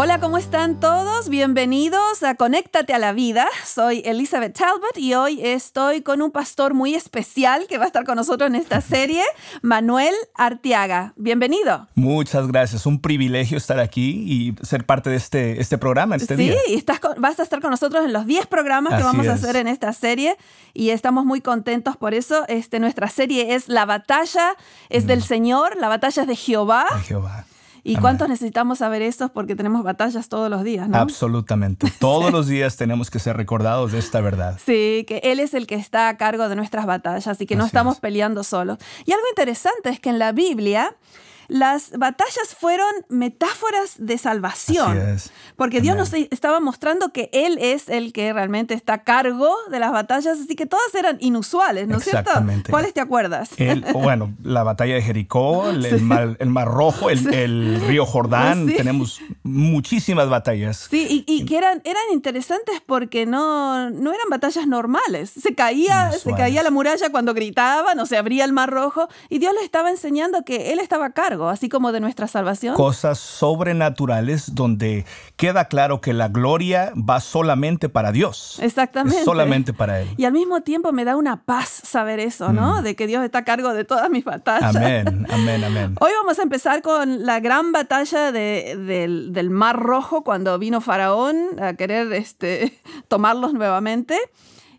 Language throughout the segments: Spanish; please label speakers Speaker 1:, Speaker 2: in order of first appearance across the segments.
Speaker 1: Hola, ¿cómo están todos? Bienvenidos a Conéctate a la Vida. Soy Elizabeth Talbot y hoy estoy con un pastor muy especial que va a estar con nosotros en esta serie, Manuel Arteaga. Bienvenido.
Speaker 2: Muchas gracias. Un privilegio estar aquí y ser parte de este, este programa, este
Speaker 1: sí,
Speaker 2: día.
Speaker 1: Sí, vas a estar con nosotros en los 10 programas que vamos a hacer en esta serie y estamos muy contentos por eso. Este, nuestra serie es La batalla es del Señor, la batalla es de Jehová.
Speaker 2: Ay, Jehová.
Speaker 1: ¿Y
Speaker 2: Amén.
Speaker 1: cuántos necesitamos saber esto? Porque tenemos batallas todos los días, ¿no?
Speaker 2: Absolutamente. Todos los días tenemos que ser recordados de esta verdad.
Speaker 1: Sí, que Él es el que está a cargo de nuestras batallas y que no estamos
Speaker 2: es.
Speaker 1: peleando solos. Y algo interesante es que en la Biblia las batallas fueron metáforas de salvación.
Speaker 2: Es.
Speaker 1: Porque Dios nos estaba mostrando que Él es el que realmente está a cargo de las batallas, así que todas eran inusuales, ¿no es cierto?
Speaker 2: Exactamente.
Speaker 1: ¿Cuáles te acuerdas?
Speaker 2: El- bueno, la batalla de Jericó, el, el mar, el Mar Rojo, el, el río Jordán.
Speaker 1: Sí.
Speaker 2: Tenemos muchísimas batallas.
Speaker 1: Sí, y, y que eran, eran interesantes porque no, no eran batallas normales. Se caía, se caía la muralla cuando gritaban o se abría el mar rojo y Dios le estaba enseñando que Él estaba a cargo, así como de nuestra salvación.
Speaker 2: Cosas sobrenaturales donde queda claro que la gloria va solamente para Dios.
Speaker 1: Exactamente.
Speaker 2: Es solamente para Él.
Speaker 1: Y al mismo tiempo me da una paz saber eso, ¿no? De que Dios está a cargo de todas mis batallas.
Speaker 2: Mm. Amén, amén, amén.
Speaker 1: Hoy vamos a empezar con la gran batalla de- del, del Mar Rojo cuando vino Faraón a querer este, tomarlos nuevamente.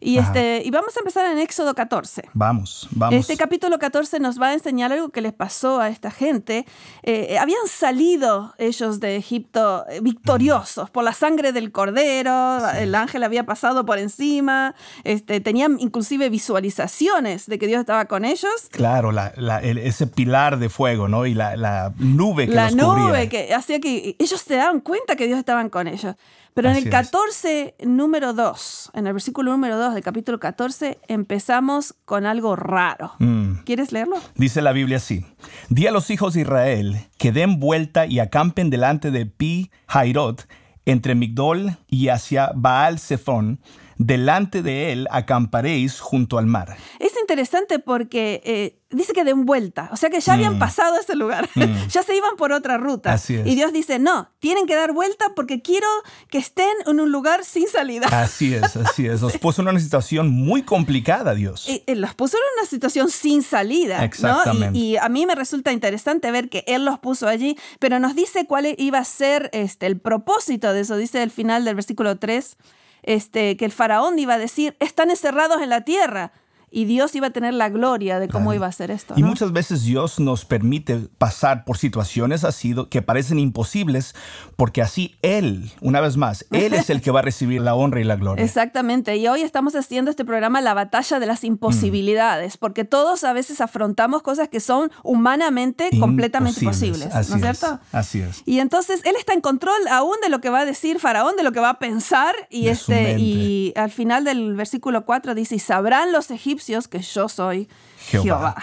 Speaker 1: Y,
Speaker 2: Ajá.
Speaker 1: este, y vamos a empezar en Éxodo 14.
Speaker 2: Vamos, vamos.
Speaker 1: Este capítulo 14 nos va a enseñar algo que les pasó a esta gente. Eh, habían salido ellos de Egipto eh, victoriosos por la sangre del cordero, el ángel había pasado por encima, este, tenían inclusive visualizaciones de que Dios estaba con ellos.
Speaker 2: Claro, la- la- el- ese pilar de fuego, ¿no? Y la, la nube que
Speaker 1: La
Speaker 2: los cubría.
Speaker 1: nube que hacía que ellos se daban cuenta que Dios estaba con ellos. Pero en
Speaker 2: Así
Speaker 1: el
Speaker 2: es.
Speaker 1: 14, número 2, en el versículo número 2 del capítulo 14, empezamos con algo raro.
Speaker 2: Mm.
Speaker 1: ¿Quieres leerlo?
Speaker 2: Dice la Biblia así: Di a los hijos de Israel que den vuelta y acampen delante de Pi Jairot, entre Migdol y hacia Baal Zephon. Delante de él acamparéis junto al mar.
Speaker 1: Es interesante porque eh, dice que den vuelta, o sea que ya habían pasado ese lugar, ya se iban por otra ruta.
Speaker 2: Mm. Así es.
Speaker 1: Y Dios dice, no, tienen que dar vuelta porque quiero que estén en un lugar sin salida.
Speaker 2: Así es, así es. Los puso en una situación muy complicada, Dios.
Speaker 1: Y- y los puso en una situación sin salida. ¿no?
Speaker 2: Exactamente.
Speaker 1: Y, y a mí me resulta interesante ver que Él los puso allí, pero nos dice cuál iba a ser este, el propósito de eso. Dice el final del versículo 3, este, que el faraón iba a decir, están encerrados en la tierra. Y Dios iba a tener la gloria de cómo
Speaker 2: Claro.
Speaker 1: iba a hacer esto.
Speaker 2: Y muchas veces Dios nos permite pasar por situaciones así que parecen imposibles, porque así Él, una vez más, Él es el que va a recibir la honra y la gloria.
Speaker 1: Exactamente, y hoy estamos haciendo este programa La batalla de las imposibilidades, porque todos a veces afrontamos cosas que son humanamente completamente
Speaker 2: Imposibles.
Speaker 1: posibles,
Speaker 2: Así
Speaker 1: ¿no es cierto?
Speaker 2: así es.
Speaker 1: Y entonces él está en control aún de lo que va a decir Faraón, de lo que va a pensar, y,
Speaker 2: De
Speaker 1: este, y al final del versículo 4 dice, y sabrán los egipcios que yo soy Jehová,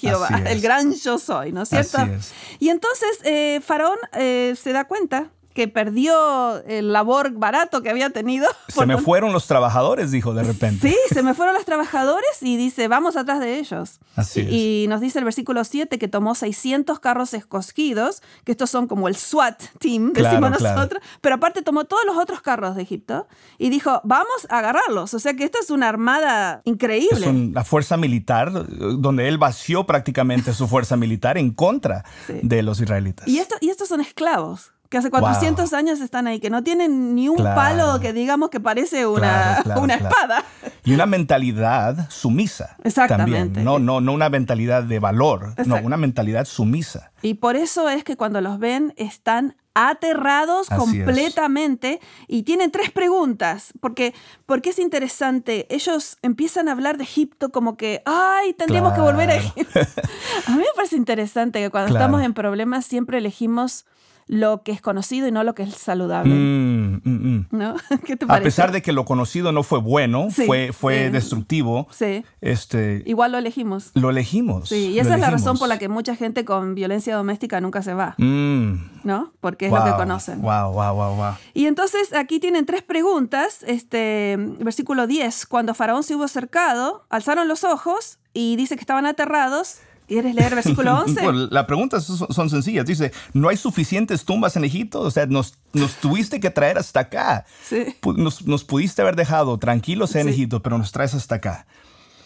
Speaker 2: Jehová.
Speaker 1: El gran yo soy, ¿no es cierto?
Speaker 2: Así es.
Speaker 1: Y entonces eh, Faraón eh, se da cuenta que perdió el labor barato que había tenido.
Speaker 2: Se me fueron los trabajadores, dijo de repente.
Speaker 1: Sí, se me fueron los trabajadores y dice, vamos atrás de ellos.
Speaker 2: Así es.
Speaker 1: Y nos dice el versículo 7 que tomó 600 carros escogidos, que estos son como el SWAT team,
Speaker 2: Claro,
Speaker 1: decimos
Speaker 2: claro.
Speaker 1: nosotros, pero aparte tomó todos los otros carros de Egipto y dijo, vamos a agarrarlos. O sea que esta es una armada increíble.
Speaker 2: Es un- la fuerza militar, donde él vació prácticamente su fuerza militar en contra
Speaker 1: Sí.
Speaker 2: de los israelitas.
Speaker 1: Y, esto, y estos son esclavos. Que hace 400 años están ahí, que no tienen ni un
Speaker 2: Claro.
Speaker 1: palo que digamos que parece una,
Speaker 2: Claro, claro,
Speaker 1: una espada.
Speaker 2: Y una mentalidad sumisa.
Speaker 1: Exactamente.
Speaker 2: También. No, no, no una mentalidad de valor, no,
Speaker 1: Exacto.
Speaker 2: una mentalidad sumisa.
Speaker 1: Y por eso es que cuando los ven están aterrados
Speaker 2: Así es.
Speaker 1: completamente y tienen tres preguntas, porque, porque es interesante, ellos empiezan a hablar de Egipto como que, ay, tendríamos que volver a. Egipto. A mí me parece interesante que cuando estamos en problemas siempre elegimos lo que es conocido y no lo que es saludable.
Speaker 2: Mm, mm, mm.
Speaker 1: ¿No? ¿Qué te
Speaker 2: A
Speaker 1: parece?
Speaker 2: pesar de que lo conocido no fue bueno,
Speaker 1: Sí,
Speaker 2: fue, fue
Speaker 1: sí.
Speaker 2: destructivo,
Speaker 1: Sí,
Speaker 2: este,
Speaker 1: igual lo elegimos.
Speaker 2: lo elegimos.
Speaker 1: Sí, y esa es la razón por la que mucha gente con violencia doméstica nunca se va, ¿no? Porque es lo que conocen.
Speaker 2: Wow, wow, wow, wow.
Speaker 1: Y entonces aquí tienen tres preguntas. Este, versículo 10. Cuando Faraón se hubo acercado, alzaron los ojos y dice que estaban aterrados. ¿Quieres leer versículo 11?
Speaker 2: Bueno, las preguntas son, son sencillas. Dice, ¿no hay suficientes tumbas en Egipto? O sea, nos, nos tuviste que traer hasta acá.
Speaker 1: Sí.
Speaker 2: Nos, nos pudiste haber dejado tranquilos en
Speaker 1: Sí.
Speaker 2: Egipto, pero nos traes hasta acá.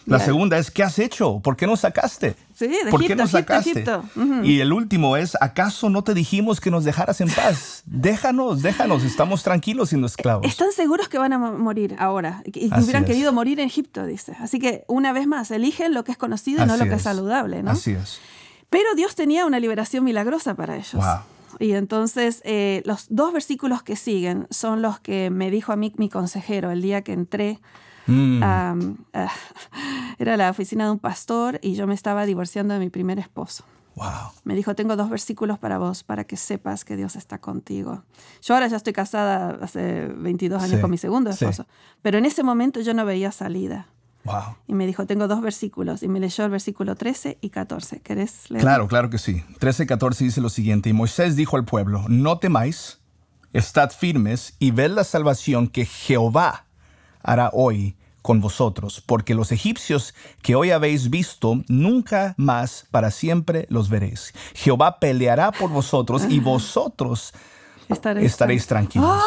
Speaker 2: La segunda es, ¿qué has hecho? ¿Por qué nos sacaste?
Speaker 1: Sí, de
Speaker 2: ¿Por qué
Speaker 1: Egipto, Egipto? Egipto.
Speaker 2: Y el último es, ¿acaso no te dijimos que nos dejaras en paz? Déjanos, déjanos, estamos tranquilos siendo esclavos.
Speaker 1: Están seguros que van a mo- morir ahora. Y
Speaker 2: Así
Speaker 1: hubieran
Speaker 2: es.
Speaker 1: querido morir en Egipto, dice. Así que, una vez más, eligen lo que es conocido y no lo que es
Speaker 2: es.
Speaker 1: saludable, ¿no?
Speaker 2: Así es.
Speaker 1: Pero Dios tenía una liberación milagrosa para ellos.
Speaker 2: Wow.
Speaker 1: Y entonces eh, los dos versículos que siguen son los que me dijo a mí mi consejero el día que entré.
Speaker 2: Mm.
Speaker 1: era la oficina de un pastor y yo me estaba divorciando de mi primer esposo.
Speaker 2: Wow.
Speaker 1: Me dijo, tengo dos versículos para vos, para que sepas que Dios está contigo. Yo ahora ya estoy casada hace 22 años
Speaker 2: Sí,
Speaker 1: con mi segundo
Speaker 2: sí.
Speaker 1: esposo, pero en ese momento yo no veía salida.
Speaker 2: Wow.
Speaker 1: Y me dijo, tengo dos versículos. Y me leyó el versículo 13 y 14. ¿Querés leer?
Speaker 2: Claro, claro que sí. 13:14 dice lo siguiente, y Moisés dijo al pueblo, no temáis, estad firmes y ved la salvación que Jehová hará hoy con vosotros, porque los egipcios que hoy habéis visto, nunca más para siempre los veréis. Jehová peleará por vosotros y vosotros
Speaker 1: Estaréis
Speaker 2: estaréis tranquilos.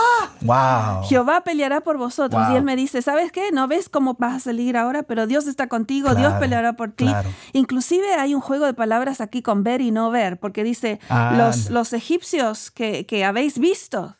Speaker 2: Wow.
Speaker 1: Jehová peleará por vosotros.
Speaker 2: Wow.
Speaker 1: Y él me dice, ¿sabes qué? No ves cómo vas a salir ahora, pero Dios está contigo, Dios peleará por ti.
Speaker 2: claro.
Speaker 1: Inclusive hay un juego de palabras aquí con ver y no ver, porque dice,
Speaker 2: Ah,
Speaker 1: los,
Speaker 2: anda.
Speaker 1: los egipcios que, que habéis visto,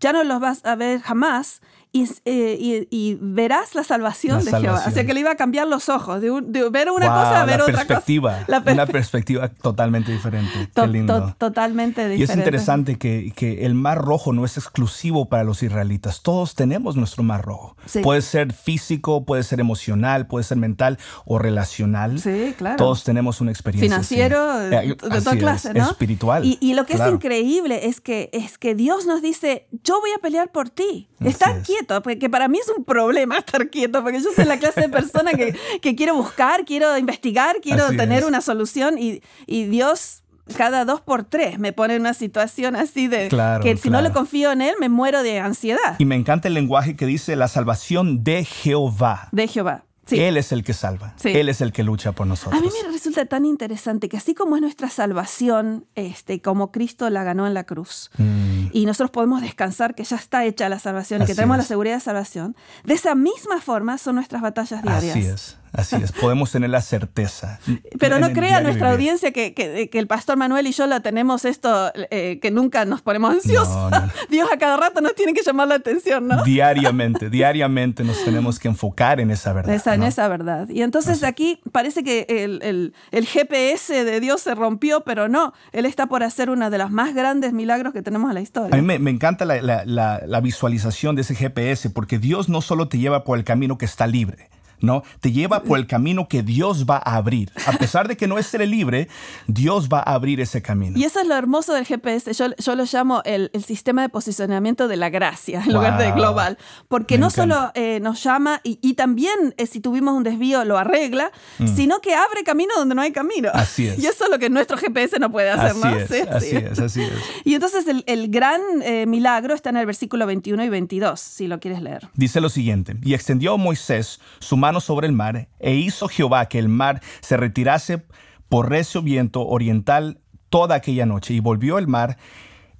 Speaker 1: ya no los vas a ver jamás. Y, eh, y- y verás la salvación
Speaker 2: La
Speaker 1: de Jehová. O sea que le iba a cambiar los ojos, de, un- de ver una
Speaker 2: Wow,
Speaker 1: cosa a ver
Speaker 2: la
Speaker 1: otra
Speaker 2: perspectiva,
Speaker 1: cosa. La
Speaker 2: una
Speaker 1: perspe-
Speaker 2: perspectiva totalmente diferente.
Speaker 1: to-
Speaker 2: Qué lindo.
Speaker 1: to- totalmente diferente.
Speaker 2: Y es interesante que, que el mar rojo no es exclusivo para los israelitas. Todos tenemos nuestro mar rojo.
Speaker 1: Sí.
Speaker 2: Puede ser físico, puede ser emocional, puede ser mental o relacional.
Speaker 1: Sí, claro.
Speaker 2: Todos tenemos una experiencia.
Speaker 1: financiero
Speaker 2: así.
Speaker 1: de,
Speaker 2: Eh,
Speaker 1: toda
Speaker 2: es,
Speaker 1: clase, ¿no?
Speaker 2: Espiritual.
Speaker 1: Y, y lo que
Speaker 2: claro.
Speaker 1: es increíble es que, es que Dios nos dice, yo voy a pelear por ti. Está
Speaker 2: es.
Speaker 1: Quieto, porque para mí es un problema estar quieto, porque yo soy la clase de persona que, que quiero buscar, quiero investigar, quiero
Speaker 2: Así
Speaker 1: tener
Speaker 2: es.
Speaker 1: una solución y, y Dios... Cada dos por tres me pone en una situación así de
Speaker 2: Claro,
Speaker 1: que si no
Speaker 2: claro.
Speaker 1: le confío en Él me muero de ansiedad.
Speaker 2: Y me encanta el lenguaje que dice la salvación de Jehová.
Speaker 1: De Jehová. Sí.
Speaker 2: Él es el que salva.
Speaker 1: Sí.
Speaker 2: Él es el que lucha por nosotros.
Speaker 1: A mí me resulta tan interesante que así como es nuestra salvación, este, como Cristo la ganó en la cruz,
Speaker 2: Mm,
Speaker 1: y nosotros podemos descansar que ya está hecha la salvación y que tenemos la seguridad de salvación, de esa misma forma son nuestras batallas diarias.
Speaker 2: así es, así es. Podemos tener la certeza.
Speaker 1: Pero no crea nuestra
Speaker 2: vivir.
Speaker 1: audiencia que, que- que el pastor Manuel y yo la tenemos esto, eh, que nunca nos ponemos ansiosos.
Speaker 2: No, no.
Speaker 1: Dios a cada rato nos tiene que llamar la atención, ¿no?
Speaker 2: Diariamente, diariamente nos tenemos que enfocar en esa verdad.
Speaker 1: Esa, en esa verdad. Y entonces aquí parece que el, el- el GPS de Dios se rompió, pero no, Él está por hacer uno de los más grandes milagros que tenemos en la historia.
Speaker 2: A mí me, me encanta la, la- la- la visualización de ese GPS porque Dios no solo te lleva por el camino que está libre, ¿no? Te lleva por el camino que Dios va a abrir. A pesar de que no esté libre, Dios va a abrir ese camino.
Speaker 1: Y eso es lo hermoso del GPS. Yo, yo lo llamo el, el sistema de posicionamiento de la gracia en lugar de global. Porque
Speaker 2: Me
Speaker 1: no
Speaker 2: encanta.
Speaker 1: solo eh, nos llama y, y también eh, si tuvimos un desvío lo arregla, sino que abre camino donde no hay camino.
Speaker 2: Mm. Así es.
Speaker 1: Y eso es lo que nuestro GPS no puede hacer,
Speaker 2: Así
Speaker 1: ¿no?
Speaker 2: es,
Speaker 1: Sí,
Speaker 2: así
Speaker 1: sí.
Speaker 2: es, así es.
Speaker 1: Y entonces el, el gran eh, milagro está en el versículo 21 y 22, si lo quieres leer.
Speaker 2: Dice lo siguiente, y extendió Moisés su mano sobre el mar, e hizo Jehová que el mar se retirase por recio viento oriental toda aquella noche, y volvió el mar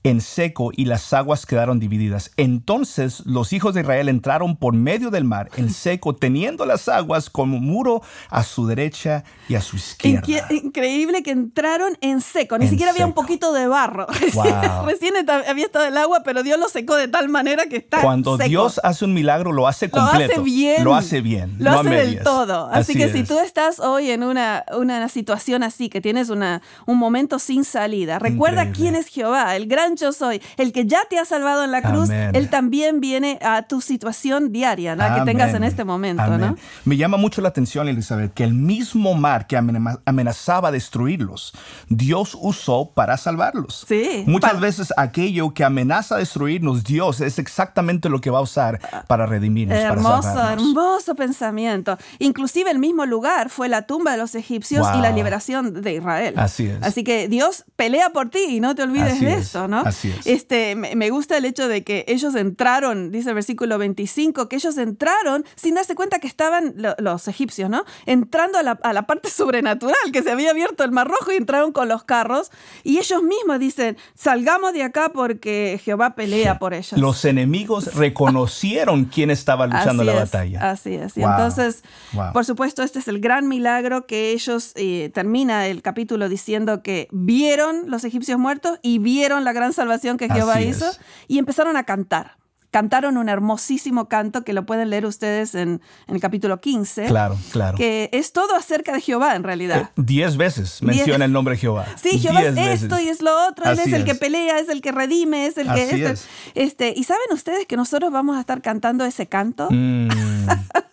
Speaker 2: en seco y las aguas quedaron divididas. Entonces los hijos de Israel entraron por medio del mar en seco, teniendo las aguas como muro a su derecha y a su izquierda.
Speaker 1: Increíble que entraron en seco, ni
Speaker 2: En
Speaker 1: siquiera había un poquito de barro.
Speaker 2: Wow.
Speaker 1: Recién había estado el agua, pero Dios lo secó de tal manera que está
Speaker 2: Cuando
Speaker 1: seco.
Speaker 2: Dios hace un milagro, lo hace
Speaker 1: lo
Speaker 2: completo.
Speaker 1: hace bien.
Speaker 2: Lo hace bien.
Speaker 1: Lo hace del todo. Así, que si tú estás hoy en una, una situación así, que tienes una, un momento sin salida, recuerda
Speaker 2: Increíble.
Speaker 1: quién es Jehová, el gran yo soy, el que ya te ha salvado en la cruz,
Speaker 2: Amén.
Speaker 1: Él también viene a tu situación diaria, la que tengas en este momento. ¿no?
Speaker 2: Me llama mucho la atención, Elizabeth, que el mismo mar que amena- amenazaba destruirlos, Dios usó para salvarlos.
Speaker 1: Sí,
Speaker 2: Muchas veces aquello que amenaza destruirnos, Dios es exactamente lo que va a usar para redimirnos, para
Speaker 1: Hermoso,
Speaker 2: salvarnos.
Speaker 1: hermoso pensamiento. Inclusive el mismo lugar fue la tumba de los egipcios y la
Speaker 2: Wow.
Speaker 1: liberación de Israel.
Speaker 2: Así es.
Speaker 1: Así que Dios pelea por ti y no te olvides
Speaker 2: Así
Speaker 1: de
Speaker 2: es,
Speaker 1: esto, ¿no?
Speaker 2: Así es.
Speaker 1: Este, me, gusta el hecho de que ellos entraron, dice el versículo 25, que ellos entraron sin darse cuenta que estaban lo- los egipcios, ¿no? Entrando a la, a la parte sobrenatural, que se había abierto el mar rojo y entraron con los carros. Y ellos mismos dicen, salgamos de acá porque Jehová pelea por ellos.
Speaker 2: Los enemigos reconocieron quién estaba luchando
Speaker 1: Así
Speaker 2: la
Speaker 1: es,
Speaker 2: batalla.
Speaker 1: Así es. Y
Speaker 2: Wow,
Speaker 1: entonces,
Speaker 2: wow.
Speaker 1: por supuesto, este es el gran milagro que ellos eh, termina el capítulo diciendo que vieron los egipcios muertos y vieron la gran salvación que Jehová
Speaker 2: Así
Speaker 1: hizo
Speaker 2: es.
Speaker 1: y empezaron a cantar. Cantaron un hermosísimo canto que lo pueden leer ustedes en, en el capítulo 15.
Speaker 2: Claro, claro.
Speaker 1: Que es todo acerca de Jehová en realidad.
Speaker 2: Eh, Diez veces menciona el nombre de Jehová.
Speaker 1: Sí, Jehová es
Speaker 2: Diez
Speaker 1: esto
Speaker 2: veces.
Speaker 1: y es lo otro. Él
Speaker 2: Así
Speaker 1: es el que
Speaker 2: es.
Speaker 1: pelea, es el que redime, es el que.
Speaker 2: Así
Speaker 1: este,
Speaker 2: es.
Speaker 1: este, y saben ustedes que nosotros vamos a estar cantando ese canto.
Speaker 2: Mm,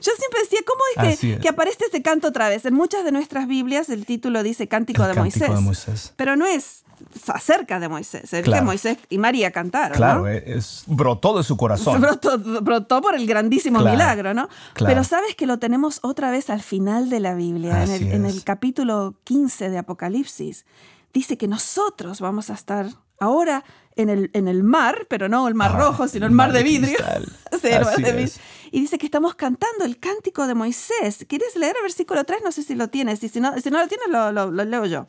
Speaker 1: Yo siempre decía, ¿cómo es que,
Speaker 2: es.
Speaker 1: que aparece este canto otra vez? En muchas de nuestras Biblias el título dice Cántico,
Speaker 2: El
Speaker 1: de,
Speaker 2: Cántico
Speaker 1: Moisés,
Speaker 2: de Moisés.
Speaker 1: Pero no es acerca de Moisés, es que
Speaker 2: Claro.
Speaker 1: Moisés y María cantaron.
Speaker 2: claro,
Speaker 1: ¿no?
Speaker 2: es, brotó de su corazón.
Speaker 1: Brotó, brotó por el grandísimo
Speaker 2: Claro,
Speaker 1: milagro, ¿no?
Speaker 2: claro.
Speaker 1: Pero sabes que lo tenemos otra vez al final de la Biblia, en el, en el capítulo 15 de Apocalipsis. Dice que nosotros vamos a estar ahora en el, en el mar, pero no el mar
Speaker 2: Ah,
Speaker 1: rojo, sino el mar,
Speaker 2: mar
Speaker 1: de vidrio. Sí, el mar de vidrio. Y dice que estamos cantando el cántico de Moisés. ¿Quieres leer el versículo 3? No sé si lo tienes. Y si no, si no lo tienes, lo, lo- lo leo yo.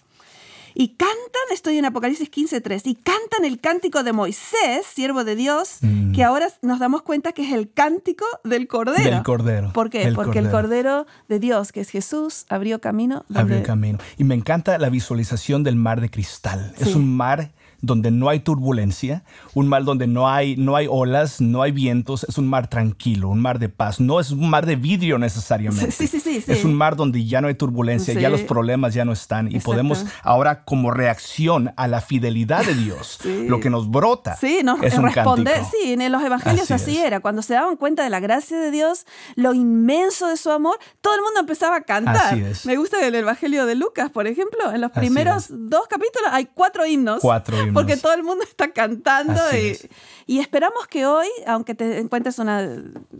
Speaker 1: Y cantan, estoy en Apocalipsis 15.3, y cantan el cántico de Moisés, siervo de Dios,
Speaker 2: Mm.
Speaker 1: que ahora nos damos cuenta que es el cántico del Cordero.
Speaker 2: Del Cordero,
Speaker 1: ¿Por qué? Porque el
Speaker 2: Cordero.
Speaker 1: De Dios, que es Jesús, abrió camino.
Speaker 2: Abrió
Speaker 1: donde-
Speaker 2: el camino. Y me encanta la visualización del mar de cristal.
Speaker 1: Sí.
Speaker 2: Es un mar donde no hay turbulencia, un mar donde no hay, no hay olas, no hay vientos, es un mar tranquilo, un mar de paz. No es un mar de vidrio necesariamente.
Speaker 1: Sí, sí, sí.
Speaker 2: Es un mar donde ya no hay turbulencia, ya los problemas ya no están. Y
Speaker 1: Exacto.
Speaker 2: podemos ahora, como reacción a la fidelidad de Dios, lo que nos brota
Speaker 1: Sí, nos
Speaker 2: es un
Speaker 1: responder.
Speaker 2: cántico.
Speaker 1: Sí, en los evangelios
Speaker 2: Así
Speaker 1: así, era. Cuando se daban cuenta de la gracia de Dios, lo inmenso de su amor, todo el mundo empezaba a cantar.
Speaker 2: Así es.
Speaker 1: Me gusta el evangelio de Lucas, por ejemplo. En los primeros dos capítulos hay cuatro himnos.
Speaker 2: Cuatro himnos.
Speaker 1: Porque todo el mundo está cantando. Y,
Speaker 2: es.
Speaker 1: y esperamos que hoy, aunque te encuentres una,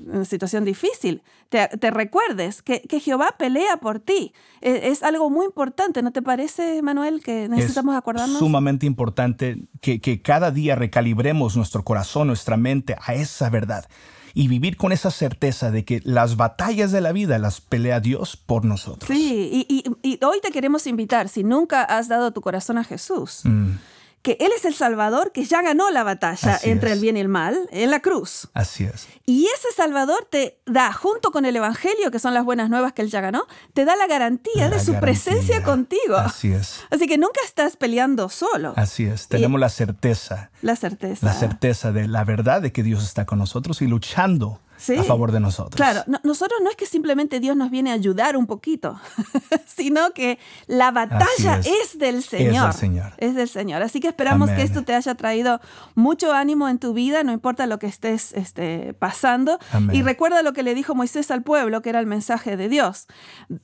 Speaker 1: una situación difícil, te, te recuerdes que, que Jehová pelea por ti. E- Es, algo muy importante, ¿no te parece, Manuel, que necesitamos
Speaker 2: es
Speaker 1: acordarnos?
Speaker 2: sumamente importante que, que cada día recalibremos nuestro corazón, nuestra mente a esa verdad y vivir con esa certeza de que las batallas de la vida las pelea Dios por nosotros.
Speaker 1: Sí, y, y- y hoy te queremos invitar, si nunca has dado tu corazón a Jesús,
Speaker 2: Mm,
Speaker 1: que Él es el Salvador que ya ganó la batalla
Speaker 2: Así
Speaker 1: entre
Speaker 2: es.
Speaker 1: el bien y el mal en la cruz.
Speaker 2: así es.
Speaker 1: Y ese Salvador te da, junto con el Evangelio, que son las buenas nuevas que Él ya ganó, te da la garantía de su
Speaker 2: garantía.
Speaker 1: presencia contigo.
Speaker 2: Así es.
Speaker 1: Así que nunca estás peleando solo.
Speaker 2: Así es. Tenemos la certeza,
Speaker 1: La certeza.
Speaker 2: la certeza de la verdad de que Dios está con nosotros y luchando
Speaker 1: Sí.
Speaker 2: a favor de nosotros.
Speaker 1: Claro, no- nosotros no es que simplemente Dios nos viene a ayudar un poquito, sino que la batalla es.
Speaker 2: es.
Speaker 1: del
Speaker 2: del
Speaker 1: Señor. Es del Señor. Así que esperamos que esto te haya traído mucho ánimo en tu vida, no importa lo que estés este, pasando.
Speaker 2: Amén.
Speaker 1: Y recuerda lo que le dijo Moisés al pueblo, que era el mensaje de Dios.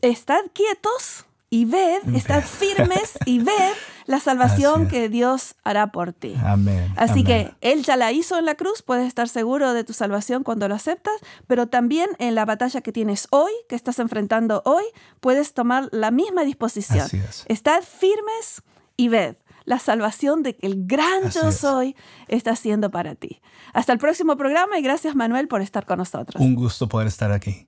Speaker 1: Estad quietos y ved, estad firmes y ved la salvación que Dios hará por ti.
Speaker 2: Amén.
Speaker 1: Así
Speaker 2: amén.
Speaker 1: que Él ya la hizo en la cruz, puedes estar seguro de tu salvación cuando lo aceptas, pero también en la batalla que tienes hoy, que estás enfrentando hoy, puedes tomar la misma disposición.
Speaker 2: Así es.
Speaker 1: Estad firmes y ved la salvación de que el gran
Speaker 2: Así
Speaker 1: yo
Speaker 2: es.
Speaker 1: soy está haciendo para ti. Hasta el próximo programa y gracias Manuel por estar con nosotros.
Speaker 2: Un gusto poder estar aquí.